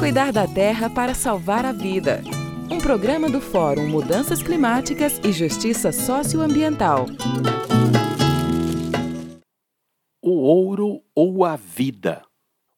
Cuidar da terra para salvar a vida. Um programa do Fórum Mudanças Climáticas e Justiça Socioambiental. O ouro ou a vida?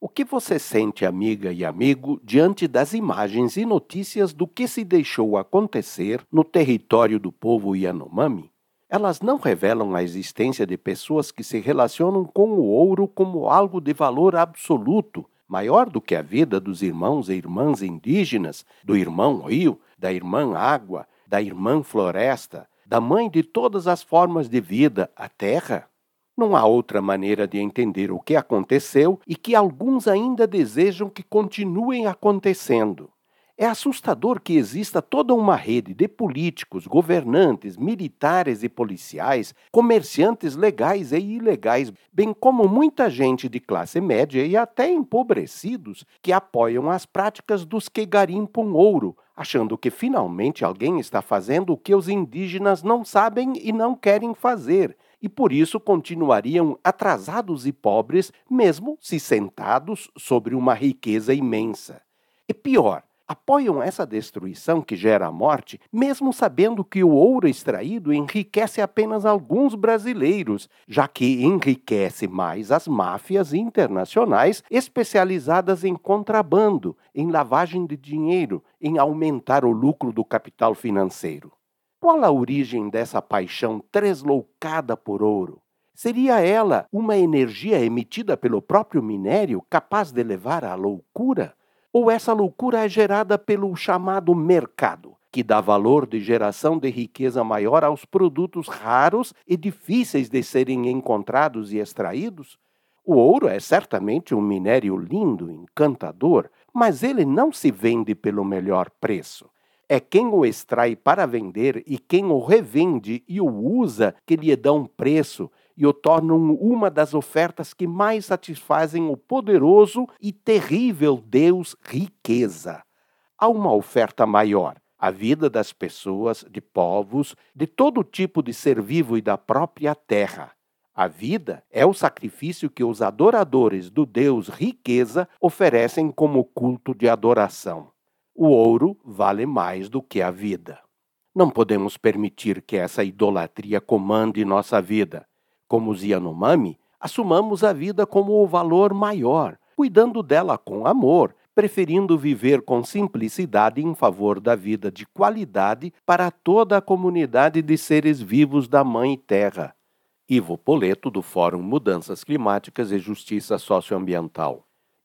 O que você sente, amiga e amigo, diante das imagens e notícias do que se deixou acontecer no território do povo Yanomami? Elas não revelam a existência de pessoas que se relacionam com o ouro como algo de valor absoluto, maior do que a vida dos irmãos e irmãs indígenas, do irmão rio, da irmã água, da irmã floresta, da mãe de todas as formas de vida, a terra? Não há outra maneira de entender o que aconteceu e que alguns ainda desejam que continuem acontecendo. É assustador que exista toda uma rede de políticos, governantes, militares e policiais, comerciantes legais e ilegais, bem como muita gente de classe média e até empobrecidos que apoiam as práticas dos que garimpam ouro, achando que finalmente alguém está fazendo o que os indígenas não sabem e não querem fazer, e por isso continuariam atrasados e pobres, mesmo se sentados sobre uma riqueza imensa. E pior, apoiam essa destruição que gera a morte, mesmo sabendo que o ouro extraído enriquece apenas alguns brasileiros, já que enriquece mais as máfias internacionais especializadas em contrabando, em lavagem de dinheiro, em aumentar o lucro do capital financeiro. Qual a origem dessa paixão tresloucada por ouro? Seria ela uma energia emitida pelo próprio minério capaz de levar à loucura? Ou essa loucura é gerada pelo chamado mercado, que dá valor de geração de riqueza maior aos produtos raros e difíceis de serem encontrados e extraídos? O ouro é certamente um minério lindo, encantador, mas ele não se vende pelo melhor preço. É quem o extrai para vender e quem o revende e o usa que lhe dão preço e o tornam uma das ofertas que mais satisfazem o poderoso e terrível Deus riqueza. Há uma oferta maior, a vida das pessoas, de povos, de todo tipo de ser vivo e da própria terra. A vida é o sacrifício que os adoradores do Deus riqueza oferecem como culto de adoração. O ouro vale mais do que a vida. Não podemos permitir que essa idolatria comande nossa vida. Como os Yanomami, assumamos a vida como o valor maior, cuidando dela com amor, preferindo viver com simplicidade em favor da vida de qualidade para toda a comunidade de seres vivos da Mãe Terra. Ivo Poleto, do Fórum Mudanças Climáticas e Justiça Socioambiental.